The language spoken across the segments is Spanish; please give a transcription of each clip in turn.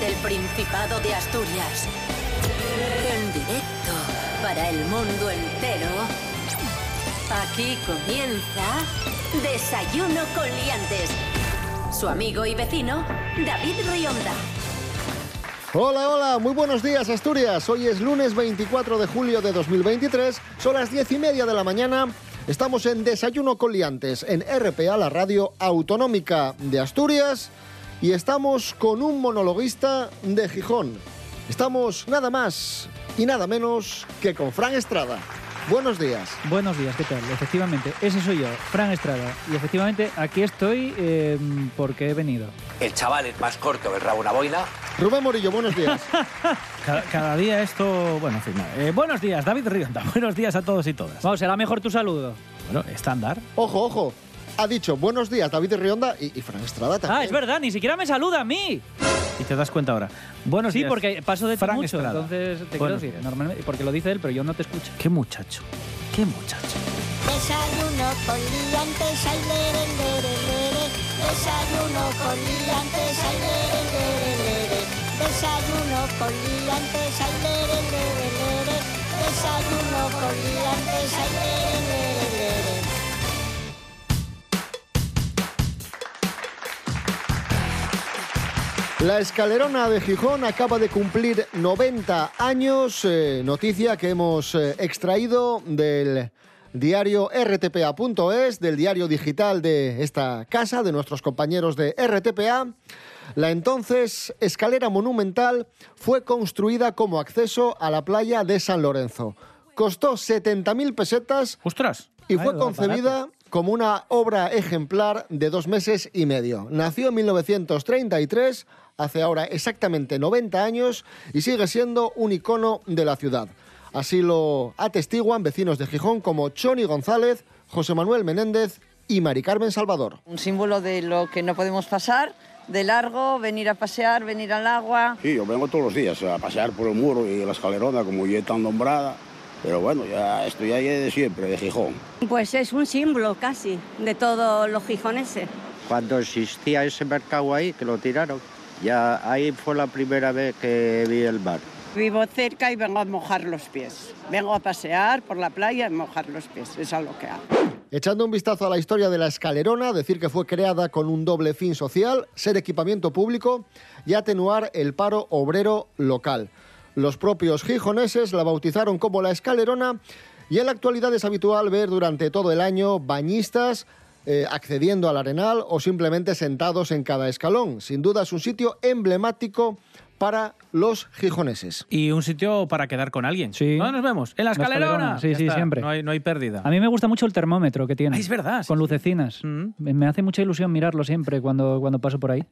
Desde el Principado de Asturias. En directo para el mundo entero. Aquí comienza Desayuno con Liantes. Su amigo y vecino, David Rionda. Hola, hola, muy buenos días Asturias. Hoy es lunes 24 de julio de 2023, son las diez y media de la mañana. Estamos en Desayuno con Liantes, en RPA, la radio autonómica de Asturias, y estamos con un monologuista de Gijón. Estamos nada más y nada menos que con Fran Estrada. Buenos días. Buenos días, ¿qué tal? Efectivamente, ese soy yo, Fran Estrada. Y efectivamente, aquí estoy eh, porque he venido. El chaval es más corto, el rabo una boina. Rubén Morillo, buenos días. Cada, cada día esto. Bueno, en fin. Eh, buenos días, David Rionda. Buenos días a todos y todas. Vamos, será mejor tu saludo. Bueno, estándar. Ojo, ojo. Ha dicho buenos días David Rionda y, y Fran Estrada también. Ah, es verdad, ni siquiera me saluda a mí. Y te das cuenta ahora. Buenos Sí, días. porque paso de ti Fran mucho, Estrada. entonces te quiero Buenos decir, días. normalmente, porque lo dice él, pero yo no te escucho. Qué muchacho. Qué muchacho. Desayuno con liantes, ay, lere, lere, lere. Desayuno con liantes, ay, lere, lere, lere. Desayuno con liantes, ay, lere, lere, lere. Desayuno con liantes, ay, lere, lere. La escalerona de Gijón acaba de cumplir 90 años, eh, noticia que hemos eh, extraído del diario rtpa.es, del diario digital de esta casa, de nuestros compañeros de RTPA. La entonces escalera monumental fue construida como acceso a la playa de San Lorenzo. Costó 70.000 pesetas ¡Ostras! y fue concebida como una obra ejemplar de dos meses y medio. Nació en 1933, hace ahora exactamente 90 años, y sigue siendo un icono de la ciudad. Así lo atestiguan vecinos de Gijón como Choni González, José Manuel Menéndez y Mari Carmen Salvador. Un símbolo de lo que no podemos pasar, de largo, venir a pasear, venir al agua. Sí, yo vengo todos los días a pasear por el muro y la escalerona, como ya tan nombrada. Pero bueno, ya estoy ahí de siempre, de Gijón. Pues es un símbolo casi de todos los gijoneses. Cuando existía ese mercado ahí, que lo tiraron, ya ahí fue la primera vez que vi el mar. Vivo cerca y vengo a mojar los pies. Vengo a pasear por la playa y mojar los pies. Es a lo que hago. Echando un vistazo a la historia de la escalerona, decir que fue creada con un doble fin social, ser equipamiento público y atenuar el paro obrero local. Los propios gijoneses la bautizaron como la escalerona y en la actualidad es habitual ver durante todo el año bañistas eh, accediendo al arenal o simplemente sentados en cada escalón. Sin duda es un sitio emblemático para los gijoneses. Y un sitio para quedar con alguien. Sí. ¿Dónde nos vemos? En la La escalerona. sí, Ya sí, está. siempre. No hay, no hay pérdida. A mí me gusta mucho el termómetro que tiene. Ah, es verdad, Con sí. lucecinas. Mm. Me me hace mucha ilusión mirarlo siempre cuando, cuando paso por ahí.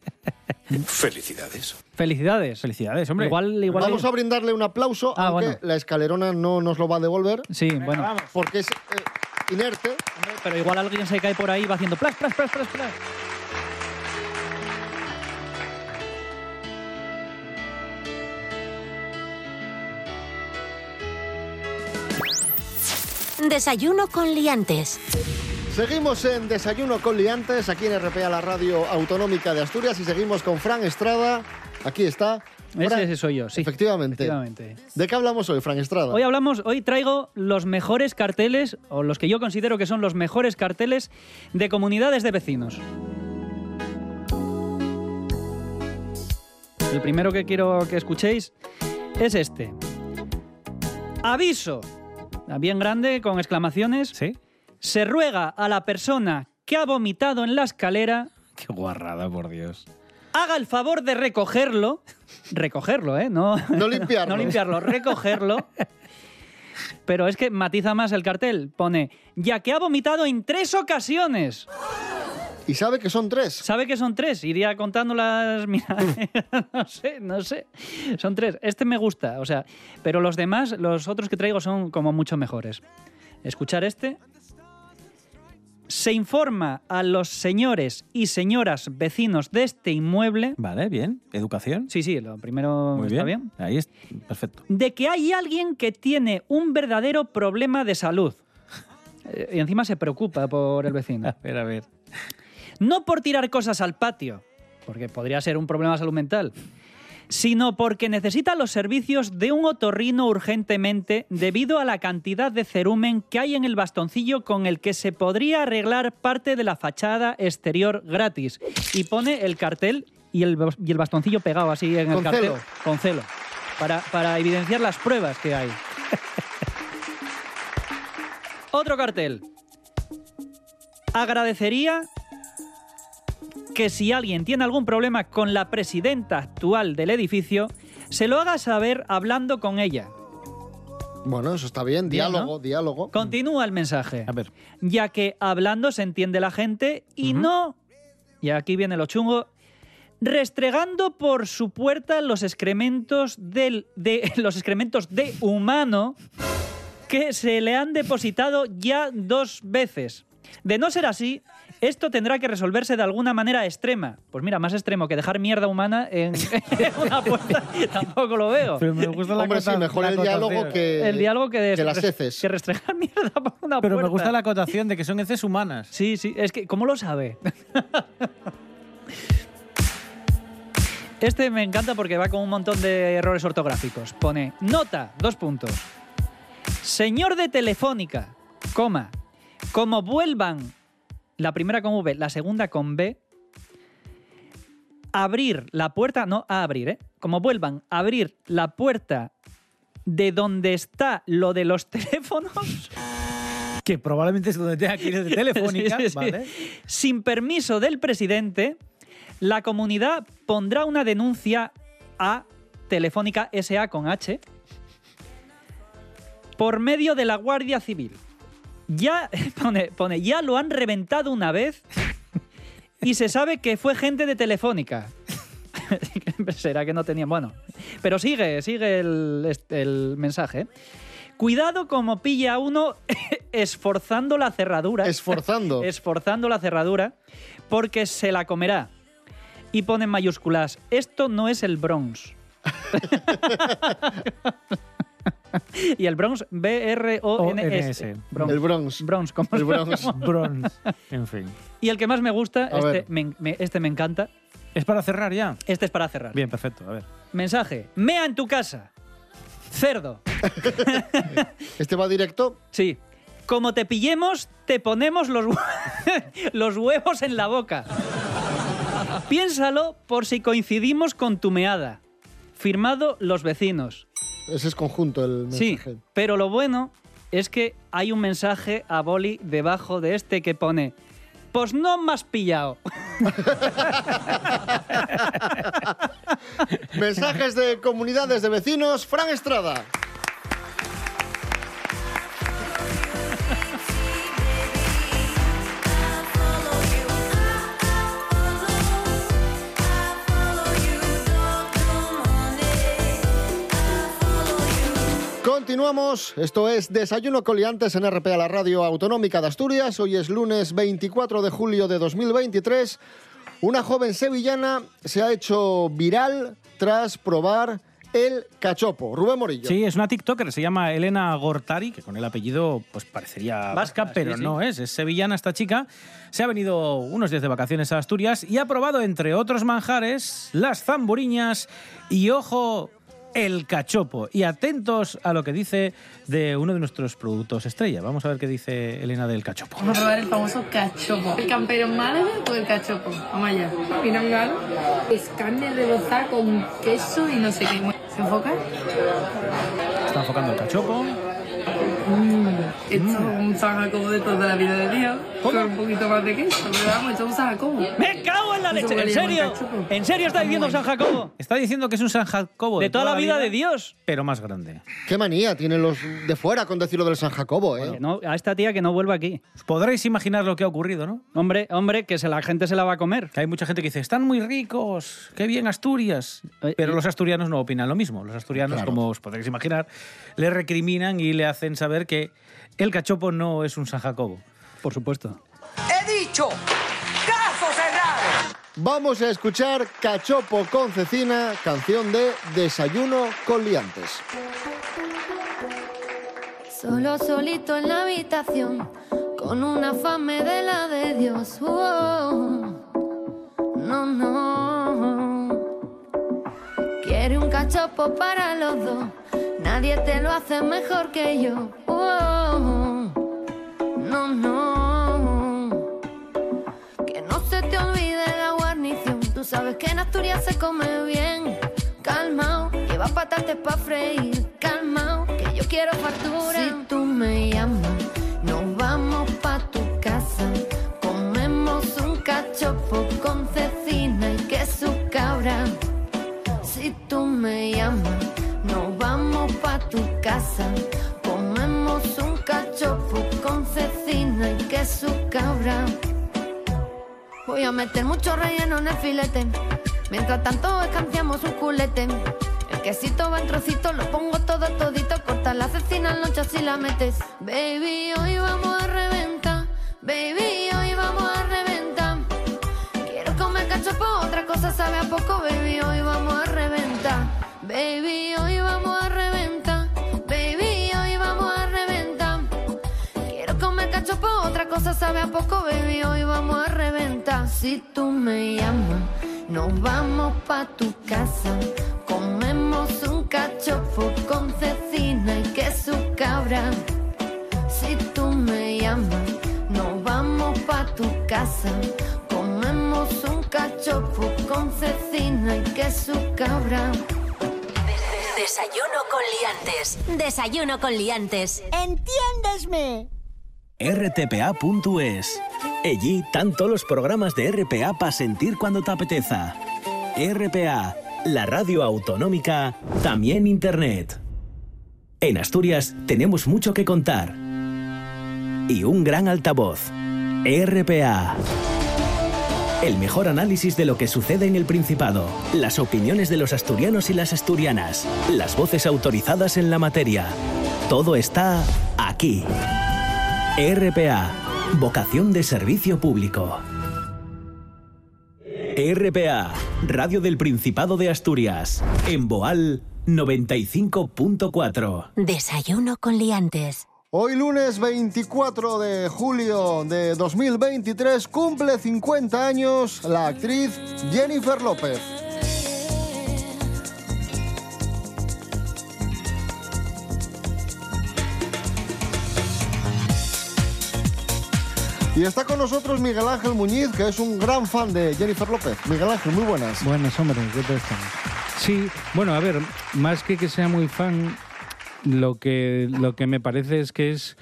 Felicidades. Felicidades. Felicidades, hombre. Igual, igual. Vamos a brindarle un aplauso, Ah, aunque bueno. la escalerona no nos lo va a devolver, Sí, bueno. porque es eh, inerte. Hombre, Pero igual alguien se cae por ahí y va haciendo plas, plas, plas, plas, plas. Desayuno con Liantes. Seguimos en Desayuno con Liantes, aquí en RPA, la radio autonómica de Asturias, y seguimos con Fran Estrada. Aquí está. Ese, Fran, ese soy yo, sí. Efectivamente. Efectivamente. ¿De qué hablamos hoy, Fran Estrada? Hoy hablamos, hoy traigo los mejores carteles, o los que yo considero que son los mejores carteles de comunidades de vecinos. El primero que quiero que escuchéis es este. Aviso. Bien grande, con exclamaciones. ¿Sí? Se ruega a la persona que ha vomitado en la escalera Qué guarrada, por Dios. Haga el favor de recogerlo. Recogerlo, ¿eh? No, No limpiarlo. no limpiarlo, recogerlo. Pero es que matiza más el cartel. Pone, ya que ha vomitado en tres ocasiones. Y sabe que son tres. ¿Sabe que son tres? Iría contándolas. Mira, no sé, no sé. Son tres. Este me gusta, o sea, pero los demás, los otros que traigo son como mucho mejores. Escuchar este. Se informa a los señores y señoras vecinos de este inmueble. Vale, bien. Educación. Sí, sí, lo primero Muy está bien. bien. Ahí es perfecto. De que hay alguien que tiene un verdadero problema de salud. Eh, Y encima se preocupa por el vecino. A ver, a ver. No por tirar cosas al patio, porque podría ser un problema de salud mental, sino porque necesita los servicios de un otorrino urgentemente debido a la cantidad de cerumen que hay en el bastoncillo con el que se podría arreglar parte de la fachada exterior gratis. Y pone el cartel y el, y el bastoncillo pegado así en el cartel. celo. Con celo. Para, para evidenciar las pruebas que hay. Otro cartel. Agradecería que si alguien tiene algún problema con la presidenta actual del edificio, se lo haga saber hablando con ella. Bueno, eso está bien. Bien, diálogo, ¿no? diálogo. Continúa el mensaje. A ver. Ya que hablando se entiende la gente y no, y aquí viene lo chungo, restregando por su puerta los excrementos del, de los excrementos de humano que se le han depositado ya dos veces. De no ser así, esto tendrá que resolverse de alguna manera extrema. Pues mira, más extremo que dejar mierda humana en, una puerta, tampoco lo veo. Pero me gusta la Hombre, sí, mejor la el diálogo que, el diálogo que, que las heces. que restregar mierda por una Pero me gusta la acotación de que son heces humanas. Sí, sí, es que, ¿cómo lo sabe? Este me encanta porque va con un montón de errores ortográficos. Pone, nota, dos puntos. Señor de Telefónica, coma, como vuelvan, la primera con V, la segunda con B, abrir la puerta, no a abrir, ¿eh? Como vuelvan abrir la puerta de donde está lo de los teléfonos, Que probablemente es donde tenga que ir de telefónica, Sí, sí, sí. ¿vale? Sin permiso del presidente, la comunidad pondrá una denuncia a Telefónica SA con H por medio de la Guardia Civil. Ya, pone, pone, ya lo han reventado una vez y se sabe que fue gente de Telefónica. Será que no tenían. Bueno, pero sigue, sigue el, este, el mensaje. Cuidado como pilla a uno esforzando la cerradura. Esforzando. esforzando la cerradura, porque se la comerá. Y pone en mayúsculas, esto no es el Bronx. y el Bronx, B-R-O-N-S. El Bronx. Bronx, como El Bronx. En fin. Y el que más me gusta, A este me, me- este me encanta, ¿Es para cerrar ya? este es para cerrar. Bien, perfecto. A ver. Mensaje, mea en tu casa. Cerdo. Este va directo. Sí. Como te pillemos, te ponemos los, hue- los huevos en la boca. Piénsalo por si coincidimos con tu meada. Firmado los vecinos. Ese es conjunto el Sí, mensaje. pero lo bueno es que hay un mensaje a boli debajo de este que pone Pues no has pillado. Mensajes de comunidades de vecinos. Fran Estrada. Continuamos, esto es Desayuno Coliantes en RPA, la radio autonómica de Asturias. Hoy es lunes 24 de julio de 2023. Una joven sevillana se ha hecho viral tras probar el cachopo. Rubén Morillo. Sí, es una TikToker, se llama Elena Gortari, que con el apellido pues parecería vasca, sí, pero sí. no es, es sevillana esta chica. Se ha venido unos días de vacaciones a Asturias y ha probado, entre otros manjares, las zamburiñas y, ojo, el cachopo. Y atentos a lo que dice de uno de nuestros productos estrella. Vamos a ver qué dice Elena del cachopo. Vamos a probar el famoso cachopo. ¿El campero en Málaga o el cachopo? Vamos allá. Mira un galo. Es carne rebozada con queso y no sé qué. ¿Se enfoca? Está enfocando el cachopo. Mm, esto es un San Jacobo de toda la vida de Dios. Con un poquito más de queso. Pero vamos, esto es un San Jacobo. ¡Me cago en la leche! ¿En serio? ¿En serio está diciendo San Jacobo? Está diciendo que es un San Jacobo De toda la vida de Dios. pero más grande. Qué manía tienen los de fuera con decirlo del San Jacobo, ¿eh? No- a esta tía que no vuelva aquí. Os podréis imaginar lo que ha ocurrido, ¿no? Hombre, hombre, que se, la gente se la va a comer. Que hay mucha gente que dice, están muy ricos, qué bien Asturias. Eh, Pero los asturianos no opinan lo mismo. Los asturianos, Claro. como os podréis imaginar, le recriminan y le hacen saber que el cachopo no es un San Jacobo. Por supuesto. He dicho, caso cerrado. Vamos a escuchar Cachopo con cecina, canción de Desayuno con liantes. Solo solito en la habitación, con una fame de la de Dios. Oh, no, no. Quiero cachopo para los dos. Nadie te lo hace mejor que yo. Oh, Se come bien. Calmao, lleva patates pa' freír. Calmao, que yo quiero factura. Si tú me llamas, nos vamos pa' tu casa. Comemos un cachopo con cecina y queso cabra. Si tú me llamas, nos vamos pa' tu casa. Comemos un cachopo con cecina y queso cabra. Voy a meter mucho relleno en el filete. Mientras tanto escanciamos un culete. El quesito va en trocitos, lo pongo todo todito. Corta la cecina al noche así la metes. Baby, hoy vamos a reventar. Baby, hoy vamos a reventar. Quiero comer cachopo, otra cosa sabe a poco. Baby, hoy vamos a reventar. Baby, hoy vamos a reventar. Baby, hoy vamos a reventar. Quiero comer cachopo, otra cosa sabe a poco, baby. Hoy vamos a reventar. Si tú me llamas, nos vamos pa' tu casa. Comemos un cachopo con cecina y queso cabra. Si tú me llamas, nos vamos pa' tu casa. Comemos un cachopo con cecina y queso cabra. Desayuno con liantes. Desayuno con liantes. Entiéndesme. rtpa.es. Allí todos los programas de RPA para sentir cuando te apeteza. RPA, la radio autonómica, también Internet. En Asturias tenemos mucho que contar. Y un gran altavoz. RPA. El mejor análisis de lo que sucede en el Principado, las opiniones de los asturianos y las asturianas, las voces autorizadas en la materia. Todo está aquí. RPA, vocación de servicio público. RPA, Radio del Principado de Asturias, en Boal 95.4. Desayuno con liantes. Hoy lunes 24 de julio de 2023 cumple 50 años la actriz Jennifer López. Y está con nosotros Miguel Ángel Muñiz, que es un gran fan de Jennifer López. Miguel Ángel, muy buenas. Buenas, hombre, ¿qué tal estamos? Sí, bueno, a ver, más que que sea muy fan, lo que, lo que me parece es que es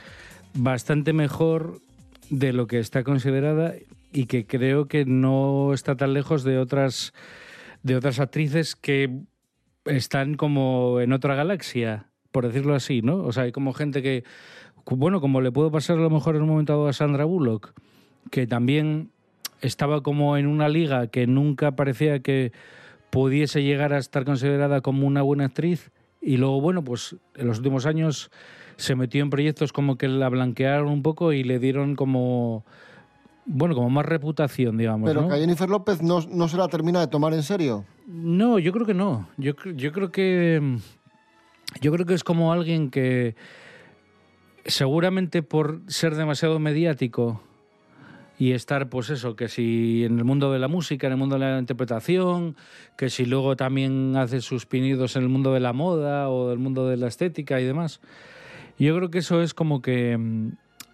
bastante mejor de lo que está considerada y que creo que no está tan lejos de otras, de otras actrices que están como en otra galaxia, por decirlo así, ¿no? O sea, hay como gente que, bueno, como le puedo pasar a lo mejor en un momento dado a Sandra Bullock, que también estaba como en una liga que nunca parecía que pudiese llegar a estar considerada como una buena actriz y luego, bueno, pues en los últimos años se metió en proyectos como que la blanquearon un poco y le dieron como, bueno, como más reputación, digamos. Pero ¿no? que a Jennifer López no, no se la termina de tomar en serio. No, yo creo que no. Yo, yo creo que. Yo creo que es como alguien que. Seguramente por ser demasiado mediático y estar, pues eso, que si en el mundo de la música, en el mundo de la interpretación, que si luego también hace sus pinidos en el mundo de la moda o del mundo de la estética y demás. Yo creo que eso es como que mm,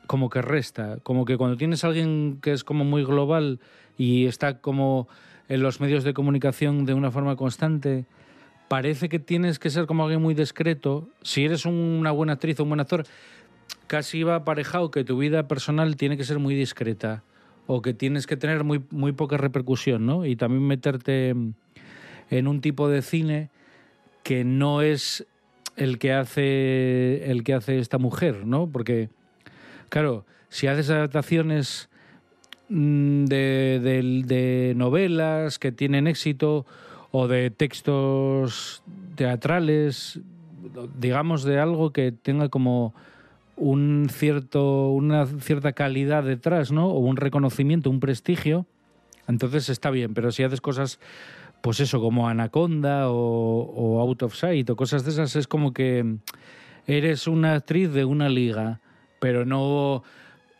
como que resta, como que cuando tienes alguien que es como muy global y está como en los medios de comunicación de una forma constante, parece que tienes que ser como alguien muy discreto. Si eres una buena actriz o un buen actor, casi va aparejado que tu vida personal tiene que ser muy discreta o que tienes que tener muy, muy poca repercusión, ¿no? Y también meterte en un tipo de cine que no es el que hace el que hace esta mujer, ¿no? Porque claro, si haces adaptaciones mm, de, de- de novelas que tienen éxito o de textos teatrales, digamos de algo que tenga como un cierto, una cierta calidad detrás, ¿no? O un reconocimiento, un prestigio, entonces está bien. Pero si haces cosas, pues eso, como Anaconda o, o Out of Sight o cosas de esas, es como que eres una actriz de una liga, pero no,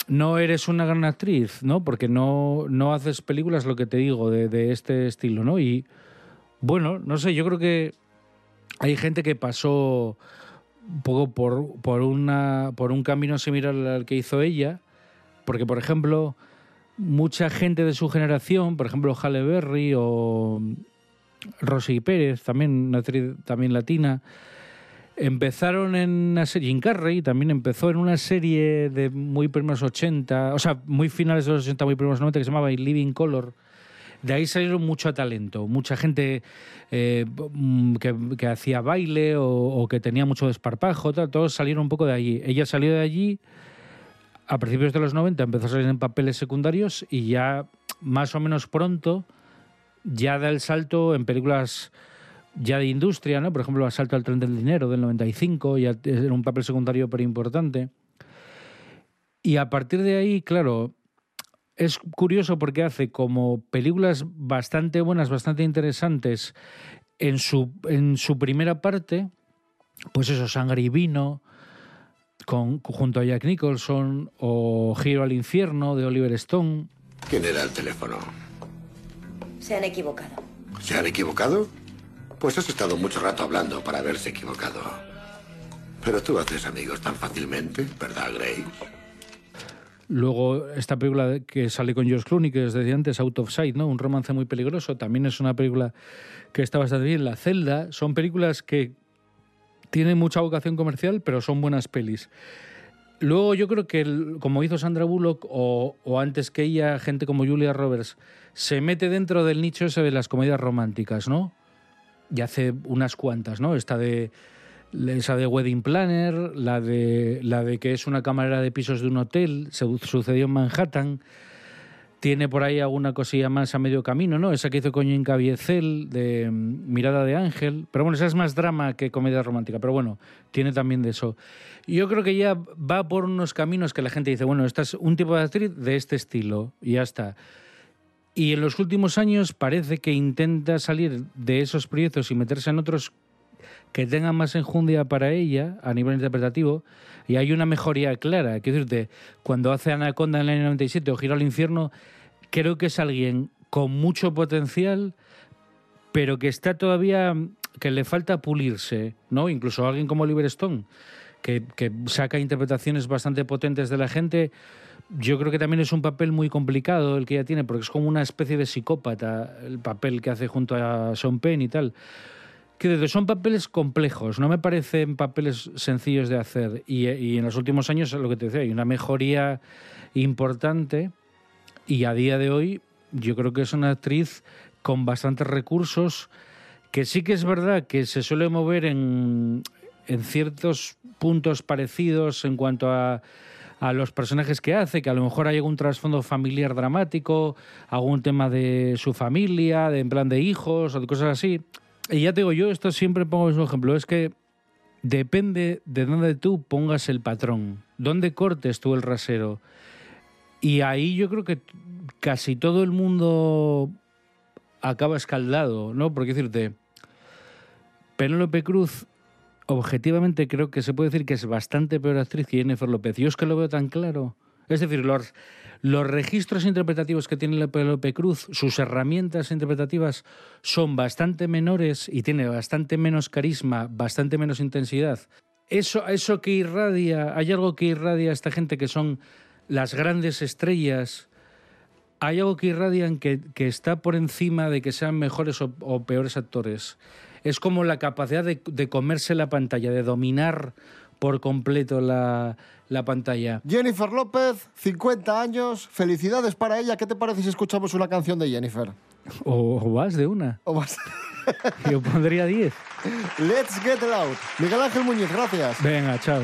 no eres una gran actriz, ¿no? Porque no, no haces películas, lo que te digo, de, de este estilo, ¿no? Y bueno, no sé, yo creo que hay gente que pasó un poco por, por, una, por un camino similar al que hizo ella, porque, por ejemplo, mucha gente de su generación, por ejemplo, Halle Berry o Rosy Pérez, también una actriz también latina, empezaron en una serie, Jim Carrey también empezó en una serie de muy primeros 80, o sea, muy finales de los 80, muy primeros 90, que se llamaba In Living Color. De ahí salieron mucho talento, mucha gente eh, mm, que, hacía baile o, o que tenía mucho desparpajo, tal, todos salieron un poco de allí. Ella salió de allí a principios de los 90 empezó a salir en papeles secundarios y ya más o menos pronto ya da el salto en películas ya de industria, ¿no? Por ejemplo, Asalto al tren del dinero del 95, ya era un papel secundario pero importante. Y a partir de ahí, claro, es curioso porque hace como películas bastante buenas, bastante interesantes en su, en su primera parte, pues eso, Sangre y Vino, con, junto a Jack Nicholson o Giro al infierno de Oliver Stone. ¿Quién era el teléfono? Se han equivocado. ¿Se han equivocado? Pues has estado mucho rato hablando para haberse equivocado. Pero tú haces amigos tan fácilmente, ¿verdad, Grace? Luego, esta película que sale con George Clooney, que os decía antes, Out of Sight, ¿no? Un romance muy peligroso. También es una película que está bastante bien. La celda. Son películas que tienen mucha vocación comercial, pero son buenas pelis. Luego yo creo que, como hizo Sandra Bullock, o, o antes que ella, gente como Julia Roberts, se mete dentro del nicho ese de las comedias románticas, ¿no? Y hace unas cuantas, ¿no? Esta de esa de Wedding Planner, la de la de que es una camarera de pisos de un hotel, se sucedió en Manhattan. Tiene por ahí alguna cosilla más a medio camino, ¿no? Esa que hizo con Jim Caviezel de mm, Mirada de Ángel. Pero bueno, esa es más drama que comedia romántica. Pero bueno, tiene también de eso. Yo creo que ya va por unos caminos que la gente dice, bueno, esta es un tipo de actriz de este estilo y ya está. Y en los últimos años parece que intenta salir de esos proyectos y meterse en otros que tengan más enjundia para ella a nivel interpretativo y hay una mejoría clara. Quiero decirte, cuando hace Anaconda en el año 97 o Giro al infierno, creo que es alguien con mucho potencial, pero que está todavía, que le falta pulirse, ¿no? Incluso alguien como Oliver Stone, que, que saca interpretaciones bastante potentes de la gente. Yo creo que también es un papel muy complicado el que ella tiene, porque es como una especie de psicópata el papel que hace junto a Sean Penn y tal. Decir, son papeles complejos, no me parecen papeles sencillos de hacer. Y, y en los últimos años, lo que te decía, hay una mejoría importante. Y a día de hoy, yo creo que es una actriz con bastantes recursos, que sí que es verdad que se suele mover en, en ciertos puntos parecidos en cuanto a, a los personajes que hace, que a lo mejor hay algún trasfondo familiar dramático, algún tema de su familia, de en plan de hijos o de cosas así. Y ya te digo, yo esto siempre pongo mismo ejemplo, es que depende de dónde tú pongas el patrón, dónde cortes tú el rasero. Y ahí yo creo que casi todo el mundo acaba escaldado, ¿no? Porque decirte, Penélope Cruz, objetivamente creo que se puede decir que es bastante peor actriz que Jennifer López. Yo es que lo veo tan claro. Es decir, los, los registros interpretativos que tiene Penélope Cruz, sus herramientas interpretativas son bastante menores y tiene bastante menos carisma, bastante menos intensidad. Eso, eso que irradia, hay algo que irradia a esta gente que son las grandes estrellas, hay algo que irradian que, que está por encima de que sean mejores o, o peores actores. Es como la capacidad de, de comerse la pantalla, de dominar por completo la, la pantalla. Jennifer López, 50 años, felicidades para ella. ¿Qué te parece si escuchamos una canción de Jennifer? O, o vas de una. O vas- Yo pondría 10. Let's get loud. Miguel Ángel Muñiz, gracias. Venga, chao.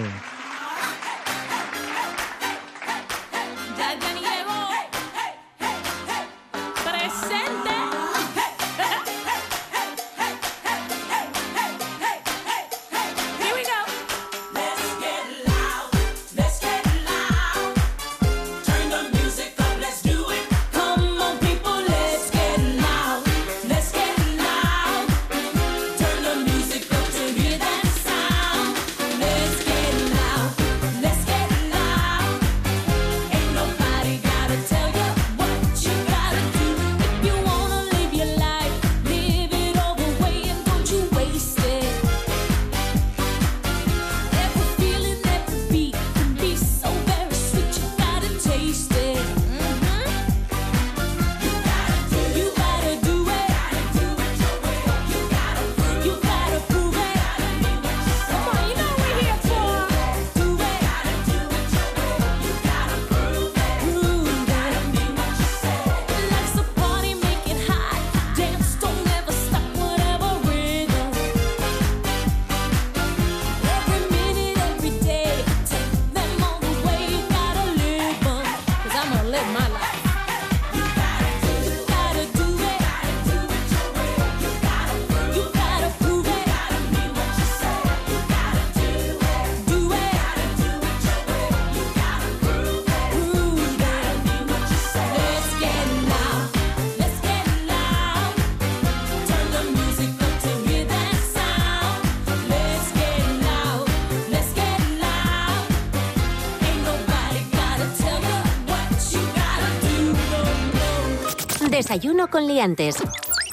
Desayuno con liantes.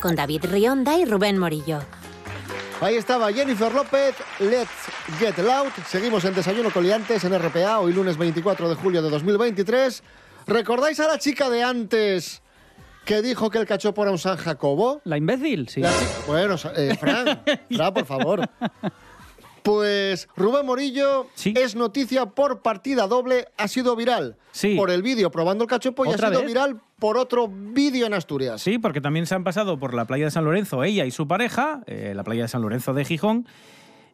Con David Rionda y Rubén Morillo. Ahí estaba Jennifer López, Let's Get Loud. Seguimos en Desayuno Coliantes en RPA, hoy lunes 24 de julio de 2023. ¿Recordáis a la chica de antes que dijo que el cachopo era un San Jacobo? La imbécil, sí. La Bueno, eh, Fran, Fran, por favor. Pues Rubén Morillo es noticia por partida doble, ha sido viral por el vídeo probando el cachopo y ha ¿Otra sido vez? viral por otro vídeo en Asturias. Sí, porque también se han pasado por la playa de San Lorenzo, ella y su pareja, eh, la playa de San Lorenzo de Gijón.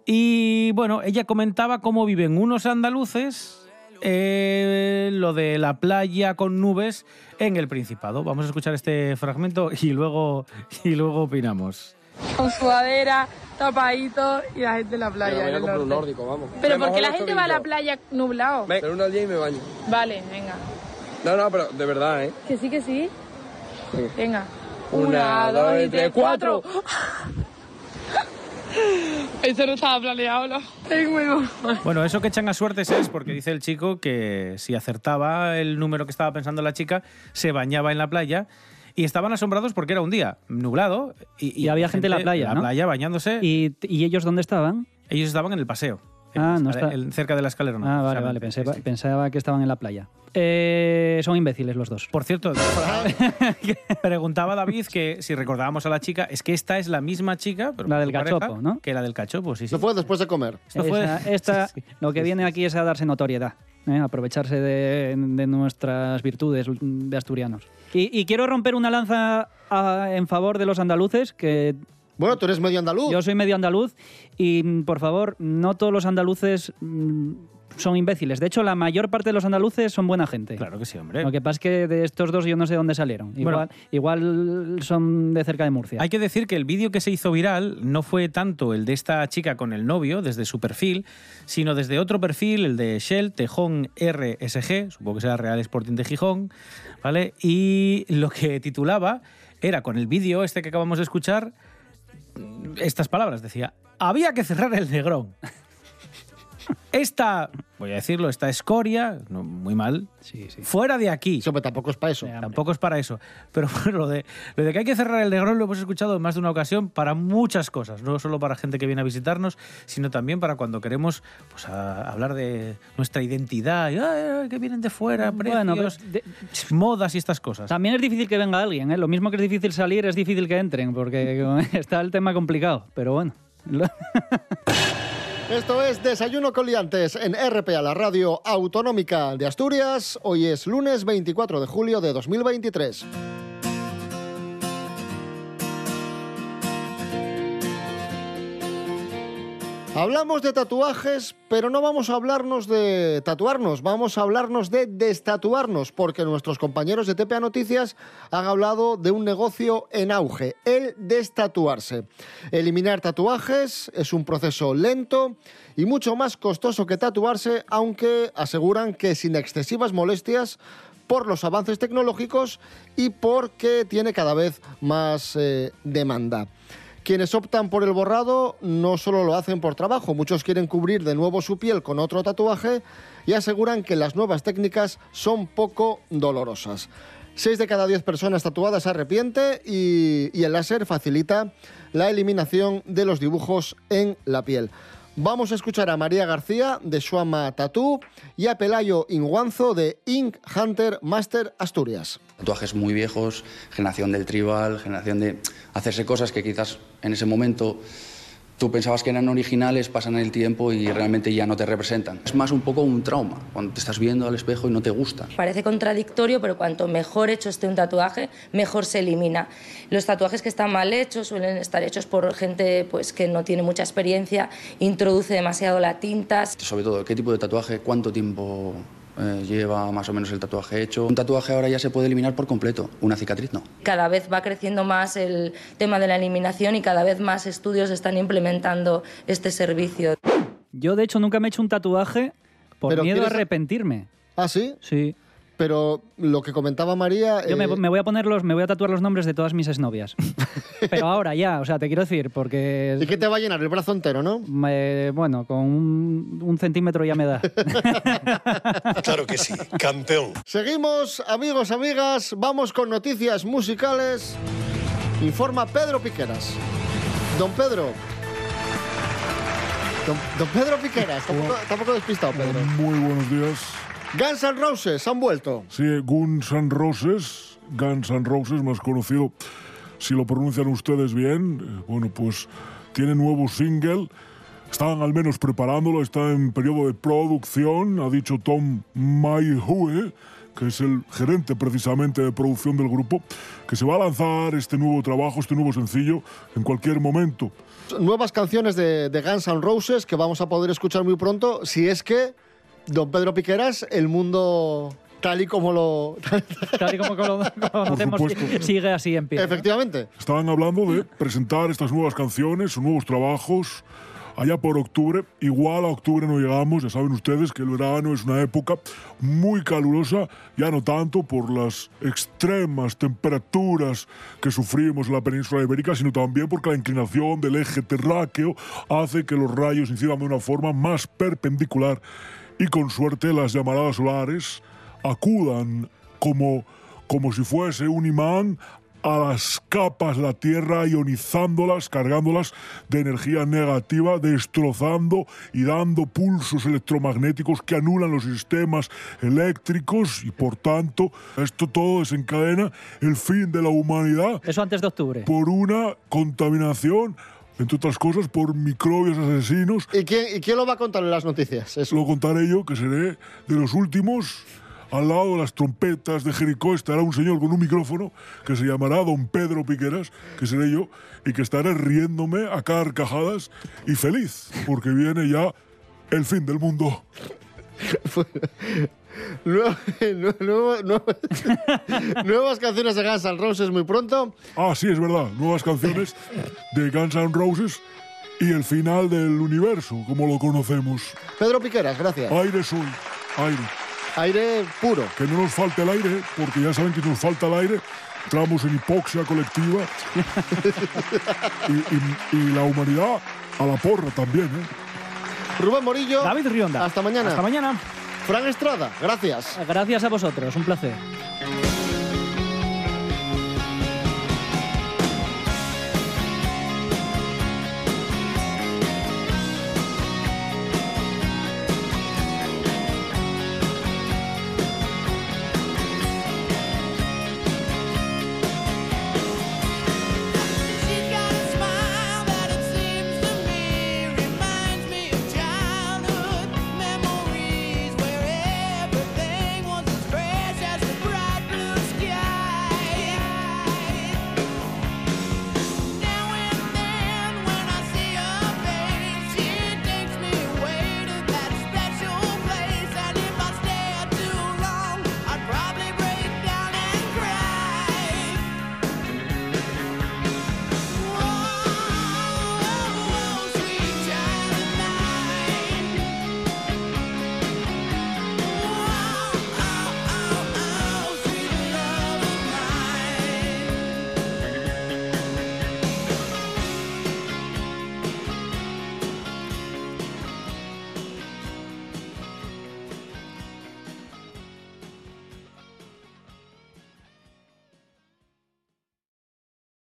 Y bueno, ella comentaba cómo viven unos andaluces eh, lo de la playa con nubes en el Principado. Vamos a escuchar este fragmento y luego, y luego opinamos. Con sudadera, tapadito y la gente en la playa. en el norte. vamos. Pero ¿por qué la gente va a la playa nublado? Pero una al día y me baño. Vale, venga. No, no, pero de verdad, ¿eh? Que sí, que sí. Venga. Una, dos y tres, cuatro. Eso no estaba planeado, ¿no? Bueno, eso que echan a suertes es porque dice el chico que si acertaba el número que estaba pensando la chica, se bañaba en la playa. Y estaban asombrados porque era un día nublado y, Y había gente en la playa, en ¿no? la playa bañándose. ¿Y, y ellos dónde estaban? Ellos estaban en el paseo. Ah, no está- cerca de la escalera. Ah, vale, vale. Pensaba, pensaba que estaban en la playa. Eh, son imbéciles los dos. Por cierto, preguntaba David que si recordábamos a la chica, es que esta es la misma chica, pero La del pareja, cachopo, ¿no? Que la del cachopo, sí, sí. Esto fue después de comer. Esto fue- Esa- esta, Lo que viene aquí es a darse notoriedad, ¿eh? aprovecharse de, de nuestras virtudes de asturianos. Y, y quiero romper una lanza a- en favor de los andaluces, que... Bueno, tú eres medio andaluz. Yo soy medio andaluz y, por favor, no todos los andaluces mm, son imbéciles. De hecho, la mayor parte de los andaluces son buena gente. Claro que sí, hombre. Lo que pasa es que de estos dos yo no sé dónde salieron. Igual, Bueno. igual son de cerca de Murcia. Hay que decir que el vídeo que se hizo viral no fue tanto el de esta chica con el novio, desde su perfil, sino desde otro perfil, el de Shell, Tejón RSG, supongo que será Real Sporting de Gijón, ¿vale? Y lo que titulaba era, con el vídeo este que acabamos de escuchar, estas palabras, decía, había que cerrar el Negrón. Esta, voy a decirlo, esta escoria, no, muy mal, fuera de aquí. tampoco es para eso. Tampoco es para eso. Pero bueno, lo de, lo de que hay que cerrar el Negrón lo hemos escuchado en más de una ocasión para muchas cosas. No solo para gente que viene a visitarnos, sino también para cuando queremos pues, a- hablar de nuestra identidad. y, "Ay, ay, que vienen de fuera, Bueno, precios, modas y estas cosas. También es difícil que venga alguien, ¿eh? Lo mismo que es difícil salir, es difícil que entren, porque está el tema complicado. Pero bueno. Esto es Desayuno Coliantes en RPA, la radio autonómica de Asturias. Hoy es lunes 24 de julio de 2023. Hablamos de tatuajes, pero no vamos a hablarnos de tatuarnos, vamos a hablarnos de destatuarnos, porque nuestros compañeros de TPA Noticias han hablado de un negocio en auge, el destatuarse. Eliminar tatuajes es un proceso lento y mucho más costoso que tatuarse, aunque aseguran que sin excesivas molestias por los avances tecnológicos y porque tiene cada vez más eh, demanda. Quienes optan por el borrado no solo lo hacen por trabajo, muchos quieren cubrir de nuevo su piel con otro tatuaje y aseguran que las nuevas técnicas son poco dolorosas. Seis de cada diez personas tatuadas se arrepiente y, y el láser facilita la eliminación de los dibujos en la piel. Vamos a escuchar a María García de Suama Tattoo y a Pelayo Inguanzo de Ink Hunter Master Asturias. Tatuajes muy viejos, generación del tribal, generación de hacerse cosas que quizás en ese momento tú pensabas que eran originales, pasan el tiempo y realmente ya no te representan. Es más un poco un trauma, cuando te estás viendo al espejo y no te gusta. Parece contradictorio, pero cuanto mejor hecho esté un tatuaje, mejor se elimina. Los tatuajes que están mal hechos suelen estar hechos por gente pues, que no tiene mucha experiencia, introduce demasiado la tinta. Sobre todo, qué tipo de tatuaje, cuánto tiempo eh, lleva más o menos el tatuaje hecho. Un tatuaje ahora ya se puede eliminar por completo, una cicatriz no. Cada vez va creciendo más el tema de la eliminación y cada vez más estudios están implementando este servicio. Yo, de hecho, nunca me he hecho un tatuaje por miedo a ¿quieres- arrepentirme. ¿Ah, sí? Sí. Pero lo que comentaba María... Yo me, eh, me voy a poner los, me voy a tatuar los nombres de todas mis exnovias. Pero ahora ya, o sea, te quiero decir, porque... ¿Y qué te va a llenar? El brazo entero, ¿no? me- bueno, con un, un centímetro ya me da. Claro que sí, campeón. Seguimos, amigos, amigas, vamos con noticias musicales. Informa Pedro Piqueras. Don Pedro. Don, don Pedro Piqueras, tampoco, tampoco despistado, Pedro. Muy buenos días. Guns N' Roses han vuelto. Sí, Guns N' Roses, Guns N' Roses, más conocido, si lo pronuncian ustedes bien, eh, bueno, pues tiene nuevo single. Están al menos preparándolo, está en periodo de producción, ha dicho Tom Mayhew, que es el gerente precisamente de producción del grupo, que se va a lanzar este nuevo trabajo, este nuevo sencillo, en cualquier momento. Nuevas canciones de, de Guns N' Roses que vamos a poder escuchar muy pronto, si es que Don Pedro Piqueras, el mundo tal y como lo... Tal y como lo conocemos, sigue así en pie. ¿no? Efectivamente. Estaban hablando de presentar estas nuevas canciones, nuevos trabajos, allá por octubre. Igual a octubre no llegamos, ya saben ustedes que el verano es una época muy calurosa, ya no tanto por las extremas temperaturas que sufrimos en la península ibérica, sino también porque la inclinación del eje terráqueo hace que los rayos incidan de una forma más perpendicular y con suerte las llamaradas solares acudan como, como si fuese un imán a las capas de la Tierra, ionizándolas, cargándolas de energía negativa, destrozando y dando pulsos electromagnéticos que anulan los sistemas eléctricos y por tanto esto todo desencadena el fin de la humanidad Eso antes de octubre. por una contaminación, entre otras cosas, por microbios asesinos. ¿Y quién, y quién lo va a contar en las noticias? Eso. Lo contaré yo, que seré de los últimos. Al lado de las trompetas de Jericó estará un señor con un micrófono que se llamará Don Pedro Piqueras, que seré yo, y que estaré riéndome a carcajadas y feliz, porque viene ya el fin del mundo. Nuevas canciones de Guns N' Roses muy pronto. Ah, sí, es verdad, nuevas canciones de Guns N' Roses y el final del universo, como lo conocemos. Pedro Piqueras, gracias. Aire soy, aire. Aire puro. Que no nos falte el aire, porque ya saben que nos falta el aire. Entramos en hipoxia colectiva. y, y- y la humanidad a la porra también, ¿eh? Rubén Morillo. David Rionda. Hasta mañana. Hasta mañana. Fran Estrada, gracias. Gracias a vosotros, un placer.